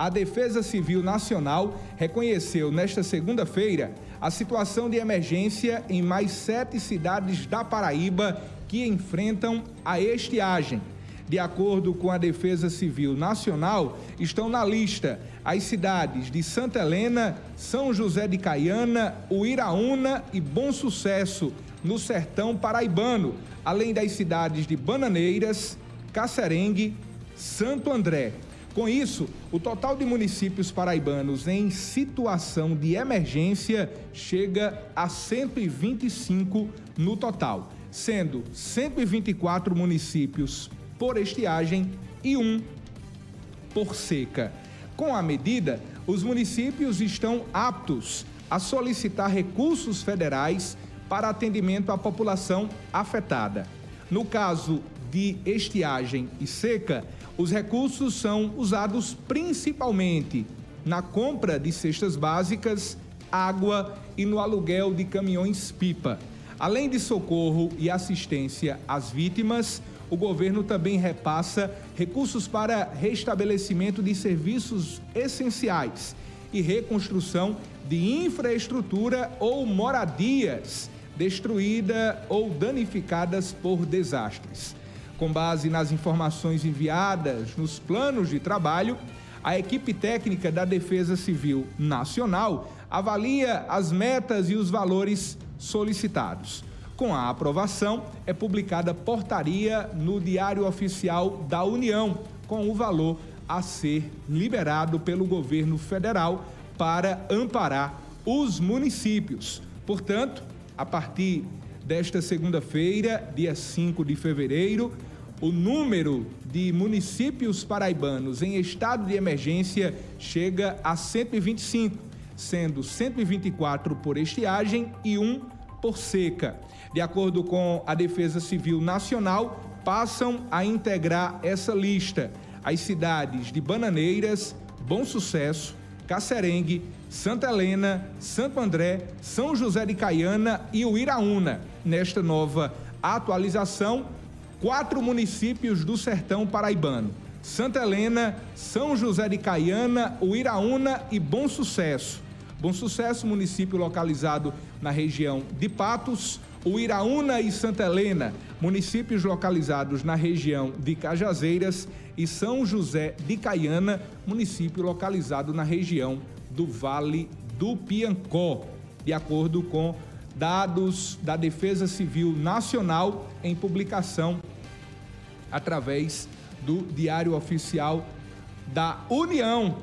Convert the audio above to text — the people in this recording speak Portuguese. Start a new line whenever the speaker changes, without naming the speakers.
a Defesa Civil Nacional reconheceu nesta segunda-feira a situação de emergência em mais sete cidades da Paraíba que enfrentam a estiagem. De acordo com a Defesa Civil Nacional, estão na lista as cidades de Santa Helena, São José de Caiana, Uiraúna e Bom Sucesso, no sertão paraibano, além das cidades de Bananeiras, Cacerengue, Santo André. Com isso, o total de municípios paraibanos em situação de emergência chega a 125 no total, sendo 124 municípios por estiagem e um por seca. Com a medida, os municípios estão aptos a solicitar recursos federais para atendimento à população afetada. No caso de estiagem e seca, os recursos são usados principalmente na compra de cestas básicas, água e no aluguel de caminhões-pipa. Além de socorro e assistência às vítimas, o governo também repassa recursos para restabelecimento de serviços essenciais e reconstrução de infraestrutura ou moradias destruídas ou danificadas por desastres. Com base nas informações enviadas nos planos de trabalho, a equipe técnica da Defesa Civil Nacional avalia as metas e os valores solicitados. Com a aprovação, é publicada portaria no Diário Oficial da União, com o valor a ser liberado pelo governo federal para amparar os municípios. Portanto, a partir desta segunda-feira, dia 5 de fevereiro, o número de municípios paraibanos em estado de emergência chega a 125, sendo 124 por estiagem e um por seca. De acordo com a Defesa Civil Nacional, passam a integrar essa lista as cidades de Bananeiras, Bom Sucesso, Cacerengue, Santa Helena, Santo André, São José de Caiana e Uiraúna. Nesta nova atualização, quatro municípios do sertão paraibano: Santa Helena, São José de Caiana, Uiraúna e Bom Sucesso. Bom Sucesso, município localizado na região de Patos, Uiraúna e Santa Helena, municípios localizados na região de Cajazeiras, e São José de Caiana, município localizado na região do Vale do Piancó, de acordo com dados da Defesa Civil Nacional em publicação através do Diário Oficial da União